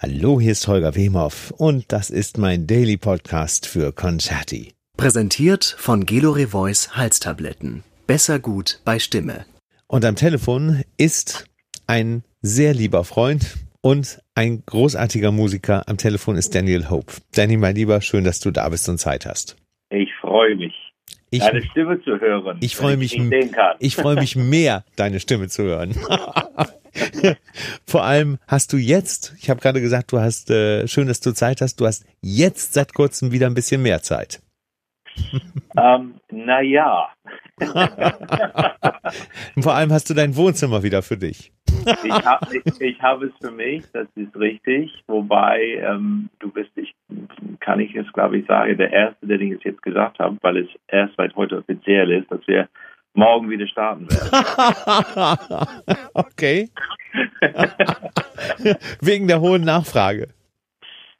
Hallo, hier ist Holger Wemhoff und das ist mein Daily Podcast für Concerti. Präsentiert von Gelore Voice Halstabletten. Besser gut bei Stimme. Und am Telefon ist ein sehr lieber Freund und ein großartiger Musiker. Am Telefon ist Daniel Hope. Danny, mein Lieber, schön, dass du da bist und Zeit hast. Ich freue mich, Ich, deine Stimme zu hören. ich freue mich, ich freue mich mehr, deine Stimme zu hören. Vor allem hast du jetzt, ich habe gerade gesagt, du hast, äh, schön, dass du Zeit hast, du hast jetzt seit kurzem wieder ein bisschen mehr Zeit. ähm, naja, vor allem hast du dein Wohnzimmer wieder für dich. ich, hab, ich, ich habe es für mich, das ist richtig. Wobei, ähm, du bist, ich kann ich es, glaube ich, sagen, der Erste, der es jetzt gesagt hat, weil es erst seit heute offiziell ist, dass wir morgen wieder starten werden. okay. Wegen der hohen Nachfrage.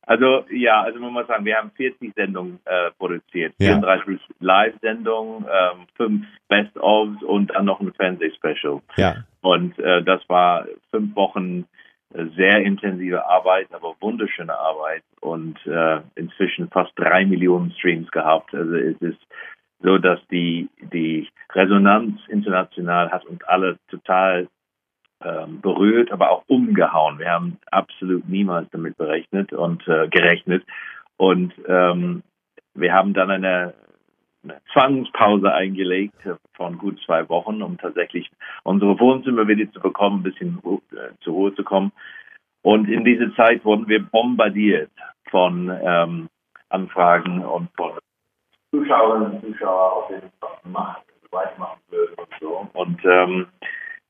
Also ja, also man muss sagen, wir haben 40 Sendungen äh, produziert, Ja. 34 Live-Sendungen, ähm, fünf Best-ofs und dann noch ein Fernsehspecial. Ja. Und äh, das war fünf Wochen sehr intensive Arbeit, aber wunderschöne Arbeit und äh, inzwischen fast drei Millionen Streams gehabt. Also es ist so, dass die die Resonanz international hat uns alle total ähm, berührt, aber auch umgehauen. Wir haben absolut niemals damit berechnet und äh, gerechnet. Und ähm, wir haben dann eine, eine Zwangspause eingelegt von gut zwei Wochen, um tatsächlich unsere Wohnzimmer wieder zu bekommen, ein bisschen äh, zur Ruhe zu kommen. Und in dieser Zeit wurden wir bombardiert von ähm, Anfragen und von Zuschauerinnen und Zuschauern, auf es was gemacht, weit machen würden und so. Und ähm,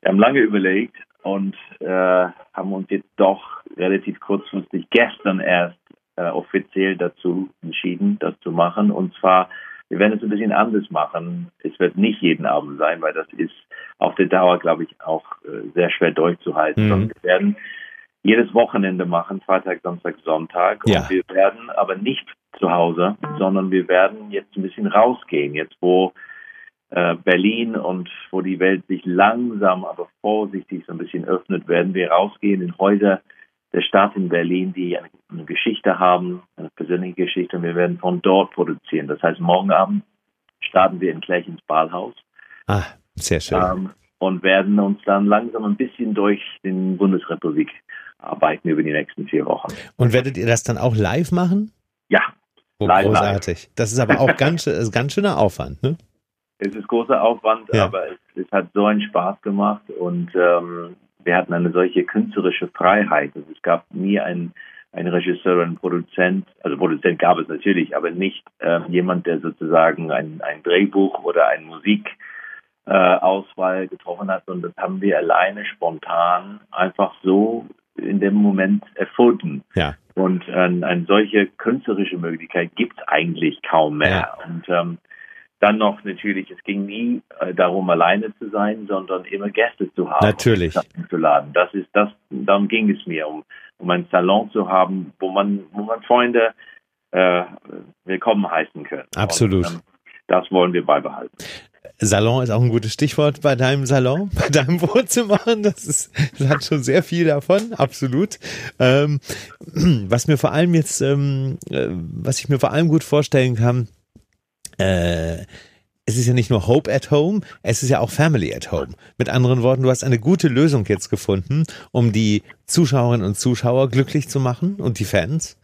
wir haben lange überlegt und äh, haben uns jetzt doch relativ kurzfristig gestern erst äh, offiziell dazu entschieden, das zu machen. Und zwar, wir werden es ein bisschen anders machen. Es wird nicht jeden Abend sein, weil das ist auf der Dauer, glaube ich, auch äh, sehr schwer durchzuhalten. Mhm. Wir werden jedes Wochenende machen, Freitag, Samstag, Sonntag. Ja. Und wir werden aber nicht zu Hause, sondern wir werden jetzt ein bisschen rausgehen. Jetzt, wo äh, Berlin und wo die Welt sich langsam, aber vorsichtig so ein bisschen öffnet, werden wir rausgehen in Häuser der Stadt in Berlin, die eine, Geschichte haben, eine persönliche Geschichte und wir werden von dort produzieren. Das heißt, morgen Abend starten wir in Klärchens Ballhaus Ah, sehr schön. ähm, und werden uns dann langsam ein bisschen durch den Bundesrepublik arbeiten über die nächsten vier Wochen. Und werdet ihr das dann auch live machen? Ja, Oh, Live, großartig. Das ist aber auch ganz, ist ganz schöner Aufwand, ne? Es ist großer Aufwand, Ja. aber es, es hat so einen Spaß gemacht und ähm, wir hatten eine solche künstlerische Freiheit. Also es gab nie einen, einen Regisseur oder einen Produzent, also Produzent gab es natürlich, aber nicht ähm, jemand, der sozusagen ein, ein Drehbuch oder ein Musik äh, getroffen hat, sondern das haben wir alleine spontan einfach so in dem Moment erfunden. Ja. Und äh, eine solche künstlerische Möglichkeit gibt es eigentlich kaum mehr. Und ähm, dann noch natürlich, es ging nie äh, darum, alleine zu sein, sondern immer Gäste zu haben. Natürlich. Zu laden. Das ist das, darum ging es mir, um, um einen Salon zu haben, wo man, wo man Freunde äh, willkommen heißen können. Absolut. Und, ähm, das wollen wir beibehalten. Salon ist auch ein gutes Stichwort bei deinem Salon, bei deinem Wohnzimmer. Das, ist, das hat schon sehr viel davon, absolut. Ähm, was mir vor allem jetzt, ähm, äh, was ich mir vor allem gut vorstellen kann, äh, es ist ja nicht nur Hope at Home, es ist ja auch Family at Home. Mit anderen Worten, du hast eine gute Lösung jetzt gefunden, um die Zuschauerinnen und Zuschauer glücklich zu machen und die Fans.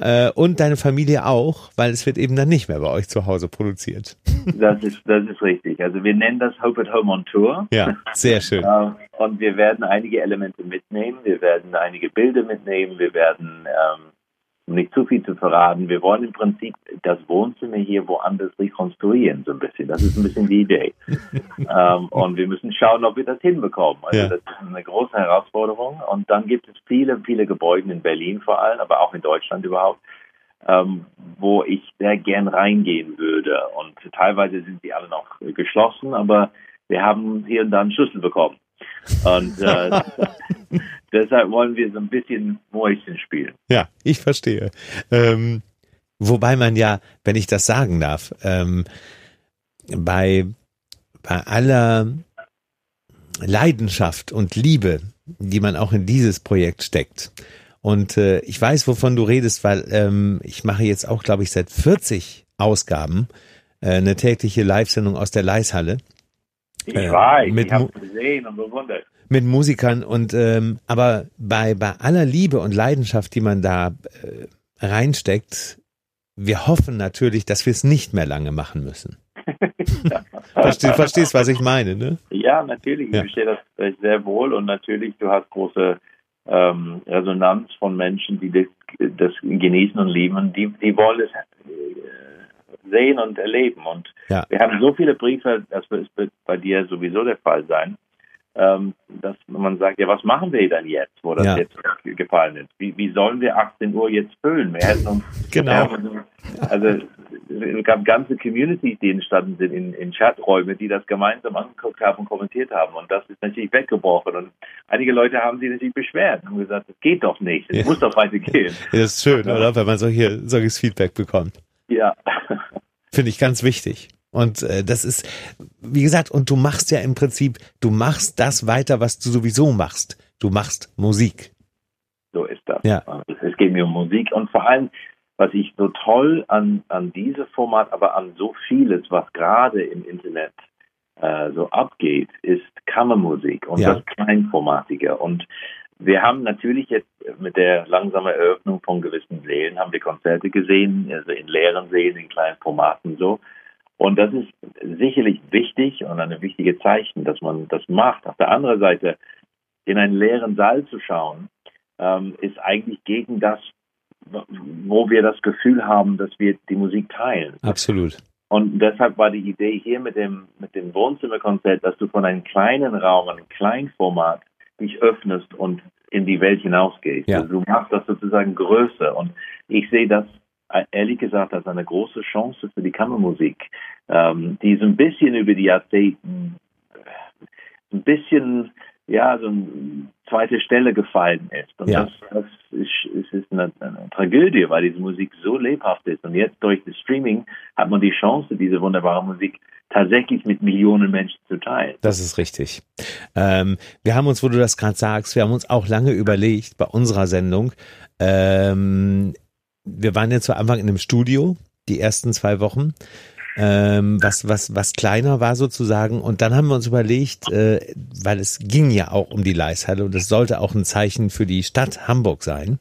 Äh, und deine Familie auch, weil es wird eben dann nicht mehr bei euch zu Hause produziert. Das ist, das ist richtig. Also wir nennen das Hope at Home on Tour. Ja, sehr schön. Äh, Und wir werden einige Elemente mitnehmen. Wir werden einige Bilder mitnehmen. Wir werden, ähm, um nicht zu viel zu verraten, wir wollen im Prinzip das Wohnzimmer hier woanders rekonstruieren, so ein bisschen. Das ist ein bisschen die Idee. ähm, und wir müssen schauen, ob wir das hinbekommen. Also Ja. das ist eine große Herausforderung. Und dann gibt es viele, viele Gebäude in Berlin vor allem, aber auch in Deutschland überhaupt, ähm, wo ich sehr gern reingehen würde. Und teilweise sind die alle noch geschlossen, aber wir haben hier und da einen Schlüssel bekommen. Und äh, deshalb wollen wir so ein bisschen Mäuschen spielen. Ja, ich verstehe. Ähm, wobei man ja, wenn ich das sagen darf, ähm, bei, bei aller Leidenschaft und Liebe, die man auch in dieses Projekt steckt Und äh, ich weiß, wovon du redest, weil ähm, ich mache jetzt auch, glaube ich, seit 40 Ausgaben äh, eine tägliche Live-Sendung aus der Leishalle. Ich Äh, weiß, mit ich habe Mu- gesehen und bewundert. mit Musikern und ähm, aber bei bei aller Liebe und Leidenschaft, die man da äh, reinsteckt, wir hoffen natürlich, dass wir es nicht mehr lange machen müssen. Verstehst, verstehst, was ich meine, ne? Ja, natürlich. Ich Ja. verstehe das sehr wohl und natürlich, du hast große ähm, Resonanz von Menschen, die das, das genießen und lieben und die, die wollen es äh, sehen und erleben. Und Ja. wir haben so viele Briefe, das wird bei dir sowieso der Fall sein, ähm, dass man sagt, ja, was machen wir denn jetzt, wo das Ja. jetzt gefallen ist? Wie, wie sollen wir 18 Uhr jetzt füllen? Wir hätten uns Genau. also es gab ganze Communities, die entstanden sind in, in Chaträume, die das gemeinsam angeguckt haben und kommentiert haben. Und das ist natürlich weggebrochen. Und einige Leute haben sich natürlich beschwert und gesagt, das geht doch nicht, es Ja. muss doch weitergehen. Das ist schön, oder? Wenn man solche, solches Feedback bekommt. Ja, Finde ich ganz wichtig. Und äh, das ist, wie gesagt, und du machst ja im Prinzip, du machst das weiter, was du sowieso machst. Du machst Musik. so ist das. Ja. Es geht mir um Musik und vor allem, was ich so toll an, an diesem Format, aber an so vieles, was gerade im Internet äh, so abgeht, ist Kammermusik und Ja. das Kleinformatige. Und wir haben natürlich jetzt mit der langsamen Eröffnung von gewissen Sälen, haben wir Konzerte gesehen, also in leeren Sälen, in kleinen Formaten so. Und das ist sicherlich wichtig und ein wichtiges Zeichen, dass man das macht. Auf der anderen Seite, in einen leeren Saal zu schauen, ähm, ist eigentlich gegen das, wo wir das Gefühl haben, dass wir die Musik teilen. Absolut. Und deshalb war die Idee hier mit dem, mit dem Wohnzimmerkonzert, dass du von einem kleinen Raum, einem Kleinformat dich öffnest und in die Welt hinausgehst. Ja. Also du machst das sozusagen größer. Und ich sehe das ehrlich gesagt als eine große Chance für die Kammermusik, ähm, die so ein bisschen über die Jahrzehnte äh, ein bisschen ja, so eine zweite Stelle gefallen ist. Und Ja. das, das ist, ist, ist eine, eine Tragödie, weil diese Musik so lebhaft ist. Und jetzt durch das Streaming hat man die Chance, diese wunderbare Musik tatsächlich mit Millionen Menschen zu teilen. Das ist richtig. Ähm, wir haben uns, wo du das gerade sagst, wir haben uns auch lange überlegt bei unserer Sendung. Ähm, wir waren ja zu Anfang in einem Studio, die ersten zwei Wochen, ähm, was, was, was kleiner war sozusagen. Und dann haben wir uns überlegt, äh, weil es ging ja auch um die Leishalle und es sollte auch ein Zeichen für die Stadt Hamburg sein.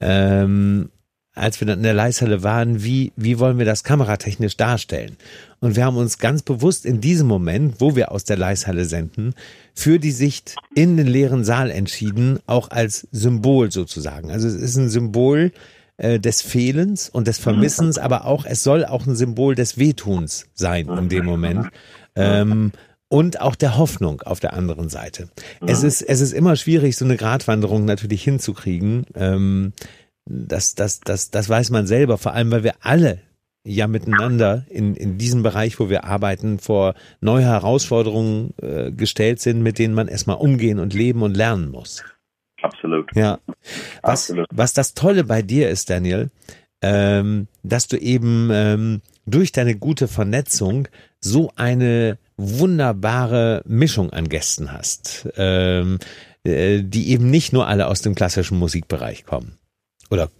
Ähm, als wir dann in der Leishalle waren, wie, wie wollen wir das kameratechnisch darstellen? Und wir haben uns ganz bewusst in diesem Moment, wo wir aus der Leishalle senden, für die Sicht in den leeren Saal entschieden, auch als Symbol sozusagen. Also es ist ein Symbol äh, des Fehlens und des Vermissens, aber auch, es soll auch ein Symbol des Wehtuns sein in dem Moment. Ähm, und auch der Hoffnung auf der anderen Seite. Es ist, es ist immer schwierig, so eine Gratwanderung natürlich hinzukriegen. Ähm, das, das, das, das weiß man selber, vor allem, weil wir alle ja miteinander in, in diesem Bereich, wo wir arbeiten, vor neue Herausforderungen äh, gestellt sind, mit denen man erstmal umgehen und leben und lernen muss. Absolut. Ja. Was, Absolut. was das Tolle bei dir ist, Daniel, ähm, dass du eben ähm, durch deine gute Vernetzung so eine wunderbare Mischung an Gästen hast, ähm, äh, die eben nicht nur alle aus dem klassischen Musikbereich kommen. Oder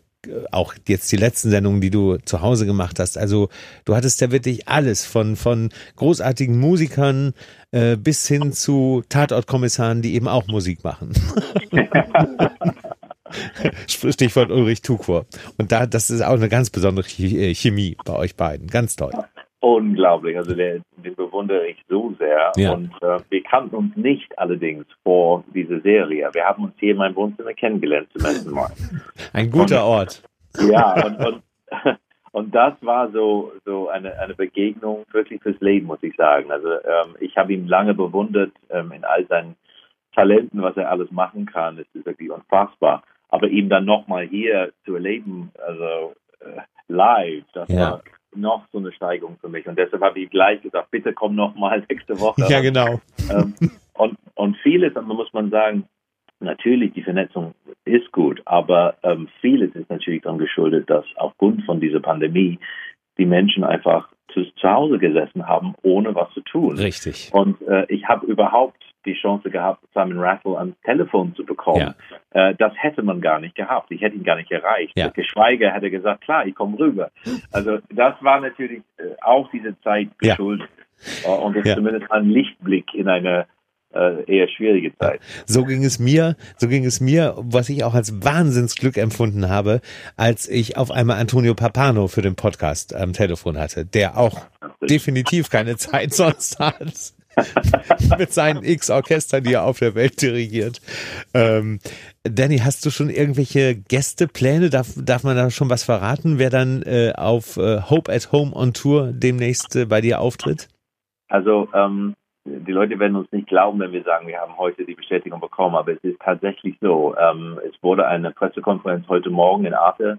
auch jetzt die letzten Sendungen, die du zu Hause gemacht hast. Also du hattest ja wirklich alles von, von großartigen Musikern äh, bis hin zu Tatortkommissaren, die eben auch Musik machen. Stichwort Ulrich Tuchor. Und da, das ist auch eine ganz besondere äh, Chemie bei euch beiden. Ganz toll. Unglaublich. Also der, den bewundere ich so sehr. Ja. Und äh, wir kannten uns nicht allerdings vor dieser Serie. Wir haben uns hier in meinem Wohnzimmer kennengelernt zum ersten Mal. Ein guter Ort. Ja, und, und, und das war so, so eine, eine Begegnung wirklich fürs Leben, muss ich sagen. Also ähm, ich habe ihn lange bewundert ähm, in all seinen Talenten, was er alles machen kann. Es ist wirklich unfassbar. Aber ihn dann nochmal hier zu erleben, also äh, live, das Ja. war noch so eine Steigerung für mich. Und deshalb habe ich gleich gesagt, bitte komm nochmal nächste Woche. Ja, genau. ähm, und, und vieles, muss man sagen, natürlich, die Vernetzung ist gut, aber ähm, vieles ist natürlich daran geschuldet, dass aufgrund von dieser Pandemie die Menschen einfach zu, zu Hause gesessen haben, ohne was zu tun. Richtig. Und äh, ich habe überhaupt die Chance gehabt, Simon Rattle ans Telefon zu bekommen. Ja. Äh, das hätte man gar nicht gehabt. Ich hätte ihn gar nicht erreicht. Ja. Geschweige hätte gesagt, klar, ich komme rüber. Also das war natürlich äh, auch diese Zeit geschuldet. Ja. Äh, und das ist zumindest ein Lichtblick in eine äh, eher schwierige Zeit. So ging es mir, so ging es mir, was ich auch als Wahnsinnsglück empfunden habe, als ich auf einmal Antonio Papano für den Podcast am Telefon hatte, der auch definitiv keine Zeit sonst hat. mit seinen X-Orchestern, die er auf der Welt dirigiert. Ähm, Danny, hast du schon irgendwelche Gästepläne? Darf, darf man da schon was verraten, wer dann äh, auf äh, Hope at Home on Tour demnächst äh, bei dir auftritt? Also ähm, die Leute werden uns nicht glauben, wenn wir sagen, wir haben heute die Bestätigung bekommen, aber es ist tatsächlich so. Ähm, es wurde eine Pressekonferenz heute Morgen in Arte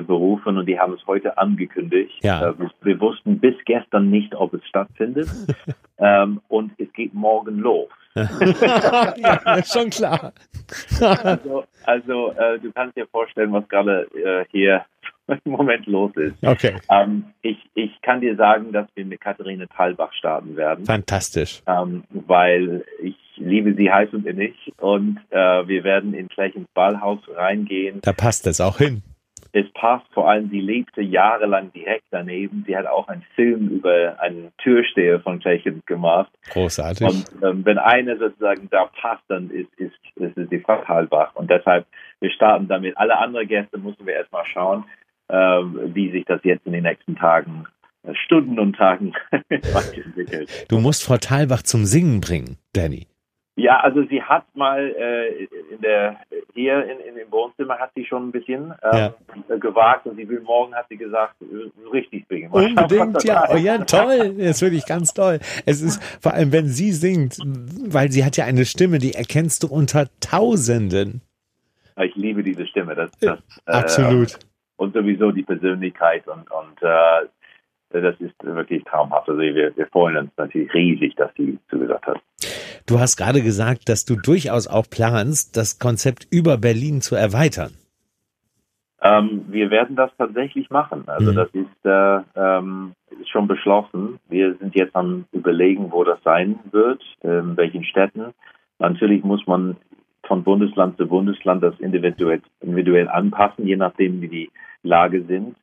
berufen und die haben es heute angekündigt. Ja. Äh, wir, wir, wussten bis gestern nicht, ob es stattfindet ähm, und es geht morgen los. ja, schon klar. also, also äh, du kannst dir vorstellen, was gerade äh, hier im Moment los ist. Okay. Ähm, ich, ich kann dir sagen, dass wir mit Katharine Thalbach starten werden. Fantastisch. Ähm, weil ich liebe sie heiß und innig und äh, wir werden in gleich ins Ballhaus reingehen. Da passt es auch hin. Es passt vor allem, sie lebte jahrelang direkt daneben. Sie hat auch einen Film über einen Türsteher von Tschechien gemacht. Großartig. Und ähm, wenn eine sozusagen da passt, dann ist, ist, ist, ist die Frau Halbach. Und deshalb, wir starten damit. Alle anderen Gäste müssen wir erstmal schauen. Ähm, wie sich das jetzt in den nächsten Tagen, äh, Stunden und Tagen weiterentwickelt. Du musst Frau Thalbach zum Singen bringen, Danny. Ja, also sie hat mal äh, in der hier in, in dem Wohnzimmer hat sie schon ein bisschen äh, ja. gewagt und sie will morgen hat sie gesagt richtig singen. Unbedingt, ja, oh, ja toll, das ist wirklich ganz toll. Es ist vor allem, wenn sie singt, weil sie hat ja eine Stimme, die erkennst du unter Tausenden. Ich liebe diese Stimme. Das, das, Absolut. Äh, und sowieso die Persönlichkeit und, und äh, das ist wirklich traumhaft. Also wir, wir freuen uns natürlich riesig, dass sie zugesagt hat. Du hast gerade gesagt, dass du durchaus auch planst, das Konzept über Berlin zu erweitern. Ähm, wir werden das tatsächlich machen. Also mhm. das ist, äh, ähm, ist schon beschlossen. Wir sind jetzt am überlegen, wo das sein wird, in welchen Städten. Natürlich muss man von Bundesland zu Bundesland das individuell, individuell anpassen, je nachdem, wie die Lage sind.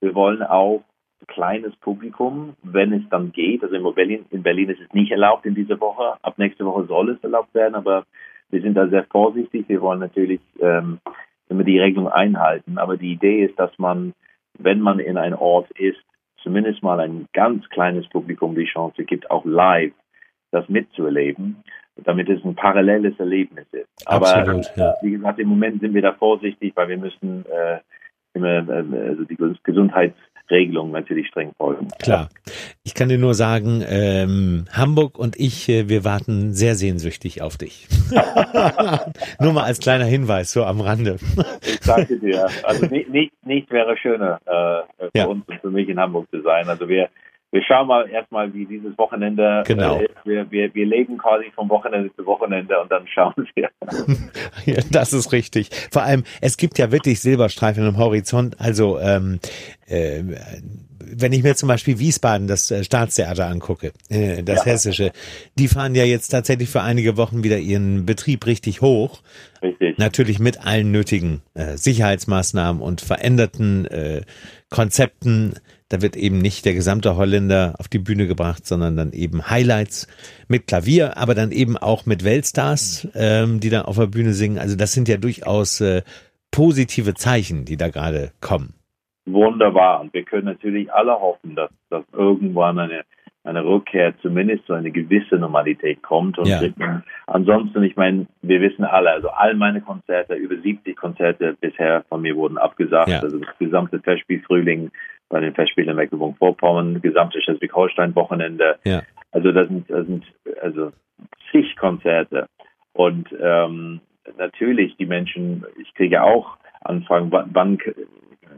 Wir wollen auch kleines Publikum, wenn es dann geht. Also in Berlin, in Berlin ist es nicht erlaubt in dieser Woche. Ab nächste Woche soll es erlaubt werden, aber wir sind da sehr vorsichtig. Wir wollen natürlich ähm, immer die Regelung einhalten. Aber die Idee ist, dass man, wenn man in einem Ort ist, zumindest mal ein ganz kleines Publikum die Chance gibt, auch live das mitzuerleben, damit es ein paralleles Erlebnis ist. Aber Absolut, ja. wie gesagt, im Moment sind wir da vorsichtig, weil wir müssen äh, immer äh, also die Gesundheitsregelungen natürlich streng folgen. Klar. Ich kann dir nur sagen, ähm, Hamburg und ich, äh, wir warten sehr sehnsüchtig auf dich. nur mal als kleiner Hinweis, so am Rande. ich danke dir. Also nicht, nicht, nicht wäre schöner äh, für ja. uns und für mich in Hamburg zu sein. Also wir wir schauen mal erstmal, wie dieses Wochenende genau. Äh, wir, wir, wir leben quasi vom Wochenende zu Wochenende und dann schauen wir. ja, das ist richtig. Vor allem, es gibt ja wirklich Silberstreifen am Horizont. Also ähm, äh, wenn ich mir zum Beispiel Wiesbaden, das äh, Staatstheater angucke, äh, das ja. hessische, die fahren ja jetzt tatsächlich für einige Wochen wieder ihren Betrieb richtig hoch. Richtig. Natürlich mit allen nötigen äh, Sicherheitsmaßnahmen und veränderten äh, Konzepten. Da wird eben nicht der gesamte Holländer auf die Bühne gebracht, sondern dann eben Highlights mit Klavier, aber dann eben auch mit Weltstars, ähm, die da auf der Bühne singen. Also das sind ja durchaus äh, positive Zeichen, die da gerade kommen. Wunderbar. Und wir können natürlich alle hoffen, dass, dass irgendwann eine, eine Rückkehr zumindest zu einer gewissen Normalität kommt. Und ja. ansonsten, ich meine, wir wissen alle, also all meine Konzerte, über 70 Konzerte bisher von mir wurden abgesagt. Ja. Also das gesamte Festspiel Frühling bei den Festspielen in Mecklenburg-Vorpommern, gesamte Schleswig-Holstein-Wochenende. Ja. Also das sind, das sind also zig Konzerte. Und ähm, natürlich die Menschen, ich kriege auch Anfragen, wann, wann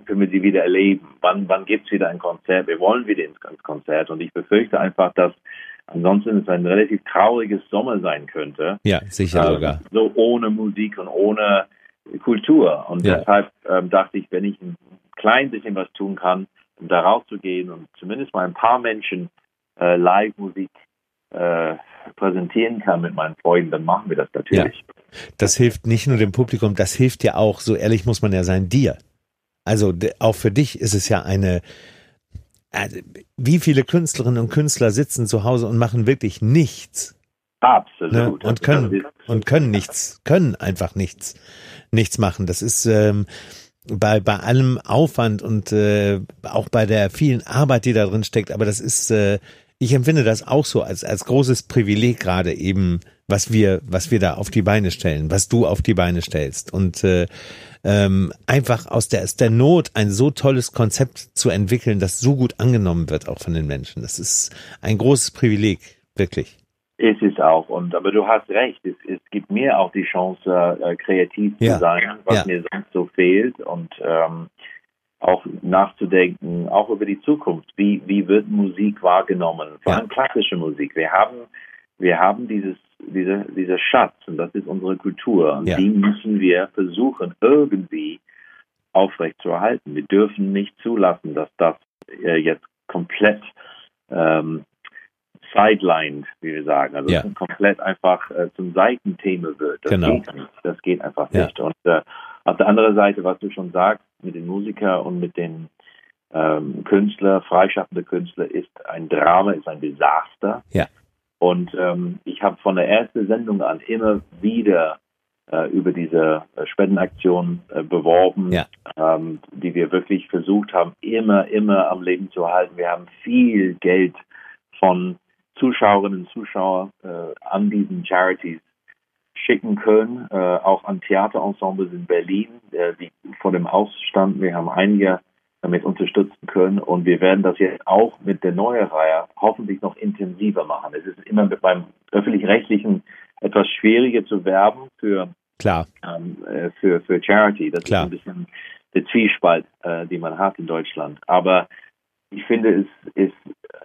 können wir sie wieder erleben? Wann, wann gibt es wieder ein Konzert? Wir wollen wieder ins Konzert. Und ich befürchte einfach, dass ansonsten es ein relativ trauriges Sommer sein könnte. Ja, sicher äh, sogar. So ohne Musik und ohne Kultur. Und ja. deshalb ähm, dachte ich, wenn ich ein klein bisschen was tun kann, um da rauszugehen und zumindest mal ein paar Menschen äh, Live-Musik äh, präsentieren kann mit meinen Freunden, dann machen wir das natürlich. Ja. Das hilft nicht nur dem Publikum, das hilft ja auch, so ehrlich muss man ja sein, dir. Also auch für dich ist es ja eine, also, wie viele Künstlerinnen und Künstler sitzen zu Hause und machen wirklich nichts. Absolut. Ne? Und können und können nichts, können einfach nichts, nichts machen. Das ist ähm, bei bei allem Aufwand und äh, auch bei der vielen Arbeit, die da drin steckt. Aber das ist, äh, ich empfinde das auch so als als großes Privileg gerade eben, was wir was wir da auf die Beine stellen, was du auf die Beine stellst und äh, ähm, einfach aus der, aus der Not ein so tolles Konzept zu entwickeln, das so gut angenommen wird auch von den Menschen. Das ist ein großes Privileg, wirklich. Ist es auch. Und aber du hast recht. Es, es gibt mir auch die Chance, äh, kreativ ja. zu sein, was ja. mir sonst so fehlt und ähm, auch nachzudenken, auch über die Zukunft. Wie wie wird Musik wahrgenommen? Vor allem klassische Musik. Wir haben wir haben dieses dieser, dieser Schatz und das ist unsere Kultur und ja. die müssen wir versuchen irgendwie aufrechtzuerhalten. Wir dürfen nicht zulassen, dass das äh, jetzt komplett ähm, sidelined, wie wir sagen, also ja. komplett einfach äh, zum Seitenthema wird. Das genau. geht nicht. Das geht einfach ja. nicht. Und äh, auf der anderen Seite, was du schon sagst, mit den Musikern und mit den ähm, Künstler, freischaffende Künstler, ist ein Drama, ist ein Desaster. Ja. Und ähm, ich habe von der ersten Sendung an immer wieder äh, über diese äh, Spendenaktion äh, beworben, ja. ähm, die wir wirklich versucht haben, immer, immer am Leben zu halten. Wir haben viel Geld von Zuschauerinnen und Zuschauern äh, an diesen Charities schicken können, äh, auch an Theaterensembles in Berlin, äh, die vor dem Ausstand. Wir haben einige damit unterstützen können. Und wir werden das jetzt auch mit der neuen Reihe hoffentlich noch intensiver machen. Es ist immer beim öffentlich-rechtlichen etwas schwieriger zu werben für, Klar. Ähm, äh, für, für Charity. Das Klar. ist ein bisschen der Zwiespalt, äh, die man hat in Deutschland. Aber ich finde, es ist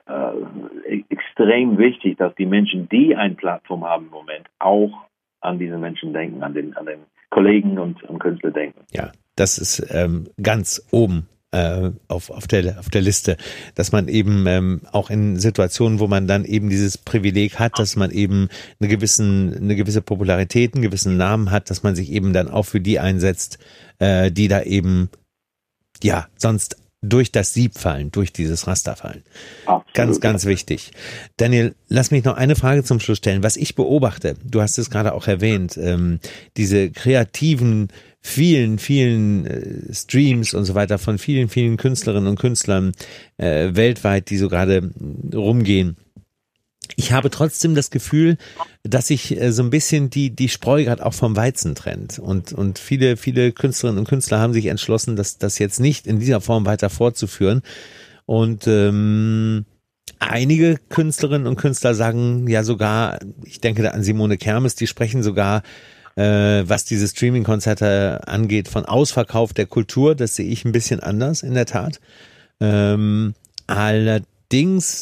äh, extrem wichtig, dass die Menschen, die eine Plattform haben im Moment, auch an diese Menschen denken, an den, an den Kollegen und, und Künstler denken. Ja, das ist ähm, ganz oben äh, auf, auf, der, auf der Liste, dass man eben ähm, auch in Situationen, wo man dann eben dieses Privileg hat, dass man eben eine, gewissen, eine gewisse Popularität, einen gewissen Namen hat, dass man sich eben dann auch für die einsetzt, äh, die da eben ja sonst durch das Sieb fallen, durch dieses Raster fallen. Absolut. Ganz, ganz wichtig. Daniel, lass mich noch eine Frage zum Schluss stellen. Was ich beobachte, du hast es gerade auch erwähnt, ähm, diese kreativen vielen, vielen äh, Streams und so weiter von vielen, vielen Künstlerinnen und Künstlern äh, weltweit, die so gerade rumgehen. Ich habe trotzdem das Gefühl, dass sich äh, so ein bisschen die, die Spreu gerade auch vom Weizen trennt. Und, und viele, viele Künstlerinnen und Künstler haben sich entschlossen, das, das jetzt nicht in dieser Form weiter fortzuführen. Und ähm, einige Künstlerinnen und Künstler sagen ja sogar, ich denke da an Simone Kermes, die sprechen sogar äh, was diese Streaming-Konzerte angeht, von Ausverkauf der Kultur. Das sehe ich ein bisschen anders, in der Tat. Ähm, allerdings,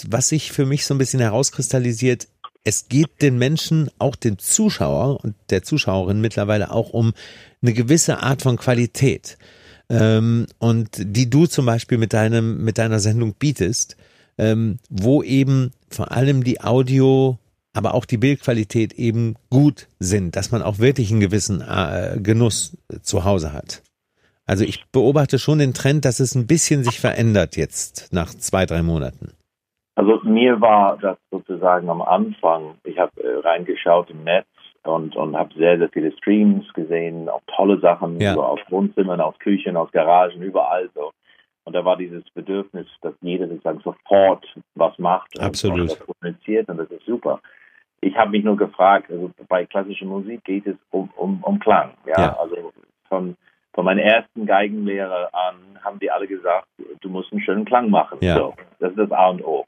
was sich für mich so ein bisschen herauskristallisiert, es geht den Menschen, auch den Zuschauer und der Zuschauerin mittlerweile auch um eine gewisse Art von Qualität. Ähm, und die du zum Beispiel mit deinem, mit deiner Sendung bietest, ähm, wo eben vor allem die Audio aber auch die Bildqualität eben gut sind, dass man auch wirklich einen gewissen äh, Genuss zu Hause hat. Also ich beobachte schon den Trend, dass es ein bisschen sich verändert jetzt nach zwei, drei Monaten. Also mir war das sozusagen am Anfang, ich habe äh, reingeschaut im Netz und, und habe sehr, sehr viele Streams gesehen, auch tolle Sachen ja. so aus Wohnzimmern, aus Küchen, aus Garagen, überall so. Und da war dieses Bedürfnis, dass jeder sozusagen sofort was macht Absolut. und das kommuniziert und das ist super. Ich habe mich nur gefragt, also bei klassischer Musik geht es um, um, um Klang. Ja? ja. Also von, von meinem ersten Geigenlehrer an haben die alle gesagt, du musst einen schönen Klang machen. Ja. So, das ist das A und O.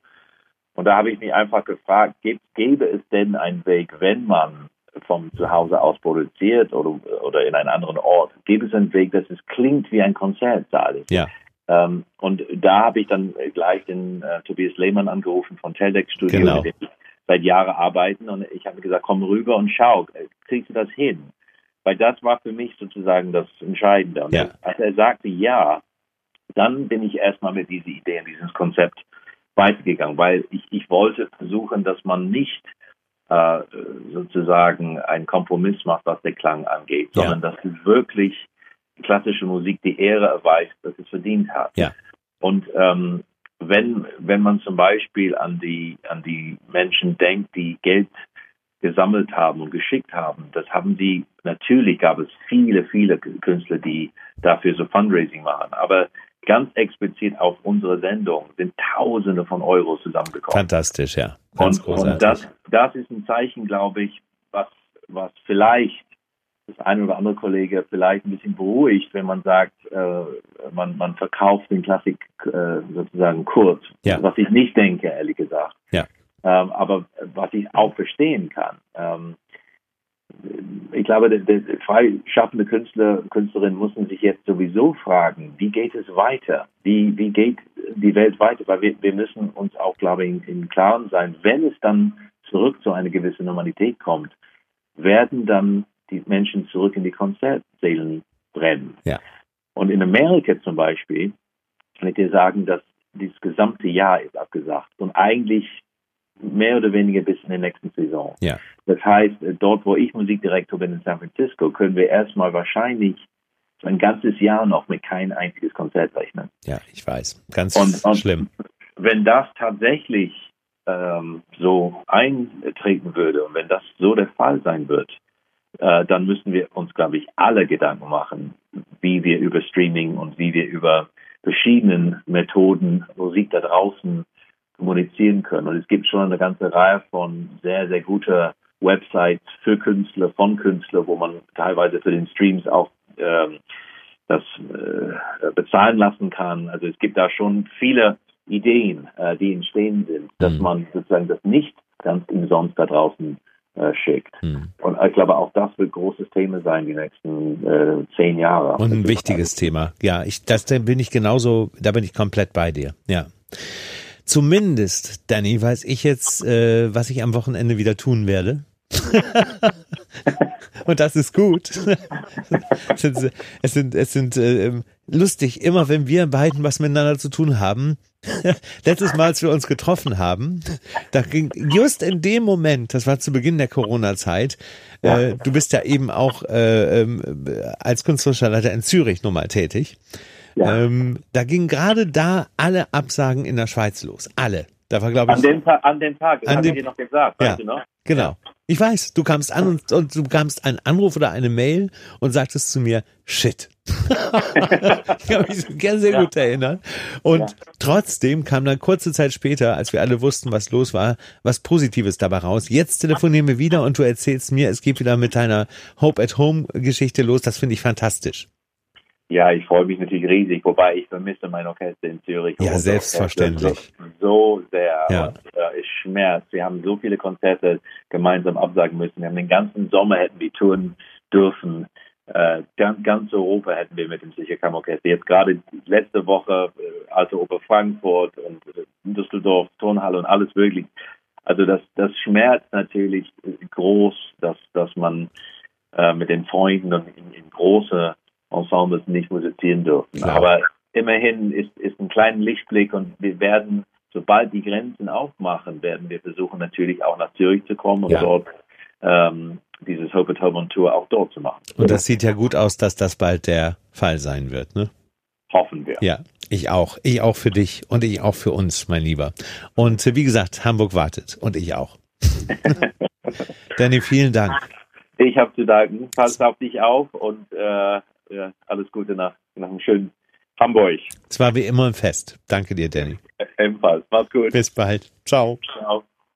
Und da habe ich mich einfach gefragt, gäbe es denn einen Weg, wenn man vom Zuhause aus produziert oder, oder in einen anderen Ort, gäbe es einen Weg, dass es klingt wie ein Konzertsaal. Ja. Ähm, und da habe ich dann gleich den äh, Tobias Lehmann angerufen von Teldex Studio, genau. mit dem ich seit Jahren arbeiten und ich habe gesagt, komm rüber und schau, kriegst du das hin? Weil das war für mich sozusagen das Entscheidende. Und ja. als er sagte ja, dann bin ich erstmal mit dieser Idee dieses Konzept weitergegangen, weil ich, ich wollte versuchen, dass man nicht äh, sozusagen einen Kompromiss macht, was der Klang angeht, Ja. sondern dass wirklich klassische Musik die Ehre erweist, dass es verdient hat. Ja. Und ähm, wenn, wenn man zum Beispiel an die, an die Menschen denkt, die Geld gesammelt haben und geschickt haben, das haben die, natürlich gab es viele, viele Künstler, die dafür so Fundraising machen, aber ganz explizit auf unsere Sendung sind Tausende von Euro zusammengekommen. Fantastisch, ja. Ganz Und, großartig. und das, das ist ein Zeichen, glaube ich, was, was vielleicht das eine oder andere Kollege vielleicht ein bisschen beruhigt, wenn man sagt, äh, man, man verkauft den Klassik äh, sozusagen kurz. Ja. Was ich nicht denke, ehrlich gesagt. Ja. Ähm, aber was ich auch verstehen kann. Ähm, ich glaube, freischaffende Künstler, Künstlerinnen müssen sich jetzt sowieso fragen, wie geht es weiter? Wie, wie geht die Welt weiter? Weil wir, wir müssen uns auch, glaube ich, im Klaren sein, wenn es dann zurück zu einer gewissen Normalität kommt, werden dann die Menschen zurück in die Konzertsälen brennen. Ja. Und in Amerika zum Beispiel kann ich dir sagen, dass dieses gesamte Jahr ist abgesagt und eigentlich mehr oder weniger bis in der nächsten Saison. Ja. Das heißt, äh, dort, wo ich Musikdirektor bin in San Francisco, können wir erstmal wahrscheinlich ein ganzes Jahr noch mit kein einziges Konzert rechnen. Ja, ich weiß. Ganz Und- und- schlimm. Wenn das tatsächlich ähm, so eintreten würde und wenn das so der Fall sein wird, äh, dann müssen wir uns, glaube ich, alle Gedanken machen, wie wir über Streaming und wie wir über verschiedenen Methoden Musik da draußen kommunizieren können. Und es gibt schon eine ganze Reihe von sehr, sehr guter Websites für Künstler, von Künstlern, wo man teilweise für den Streams auch ähm, das äh, bezahlen lassen kann. Also es gibt da schon viele Ideen, äh, die entstehen sind, dass Mhm. man sozusagen das nicht ganz umsonst da draußen äh, schickt. Hm. Und ich glaube, auch das wird großes Thema sein die nächsten äh, zehn Jahre. Und ein wichtiges Thema. Ja, ich, das da bin ich genauso, da bin ich komplett bei dir. Ja. Zumindest, Danny, weiß ich jetzt, äh, was ich am Wochenende wieder tun werde. Und das ist gut. es sind, es sind, es sind äh, lustig, immer wenn wir beiden was miteinander zu tun haben. Letztes Mal, als wir uns getroffen haben, da ging just in dem Moment, das war zu Beginn der Corona-Zeit, äh, du bist ja eben auch äh, ähm, als künstlerischer Leiter in Zürich nun mal tätig. Ja. Ähm, da ging gerade da alle Absagen in der Schweiz los. Alle. Da war, glaube ich, An dem, Ta an dem Tag, das An habe ich dem- dir noch gesagt, Ja. weißt du noch? Genau. Ich weiß, du kamst an und, und du kamst einen Anruf oder eine Mail und sagtest zu mir, shit. ich kann mich gern sehr Ja. gut erinnern. Und Ja. trotzdem kam dann kurze Zeit später, als wir alle wussten, was los war, was Positives dabei raus. Jetzt telefonieren wir wieder und du erzählst mir, es geht wieder mit deiner Hope at Home Geschichte los. Das finde ich fantastisch. Ja, ich freue mich natürlich riesig, wobei ich vermisse mein Orchester in Zürich. Ja, selbstverständlich. So sehr. Ja. Und, äh, es schmerzt. Wir haben so viele Konzerte gemeinsam absagen müssen. Wir haben den ganzen Sommer hätten wir touren dürfen. Äh, ganz, ganz Europa hätten wir mit dem Sicherkammerorchester. Jetzt gerade letzte Woche äh, Alte Oper Frankfurt und äh, Düsseldorf, Turnhalle und alles möglich. Also das, das schmerzt natürlich groß, dass, dass man äh, mit den Freunden und in, in große Ensembles nicht musizieren dürfen. Klar. Aber immerhin ist, ist ein kleiner Lichtblick und wir werden, sobald die Grenzen aufmachen, werden wir versuchen natürlich auch nach Zürich zu kommen und Ja. dort ähm, dieses Hope at Home on Tour auch dort zu machen. Und das sieht ja gut aus, dass das bald der Fall sein wird, ne? hoffen wir. Ja, ich auch. Ich auch für dich und ich auch für uns, mein Lieber. Und äh, wie gesagt, Hamburg wartet und ich auch. Danny, vielen Dank. Ich habe zu danken. Pass auf dich auf und äh, ja, alles Gute nach, nach einem schönen Hamburg. Es war wie immer ein Fest. Danke dir, Danny. Ebenfalls. Mach's gut. Bis bald. Ciao. Ciao.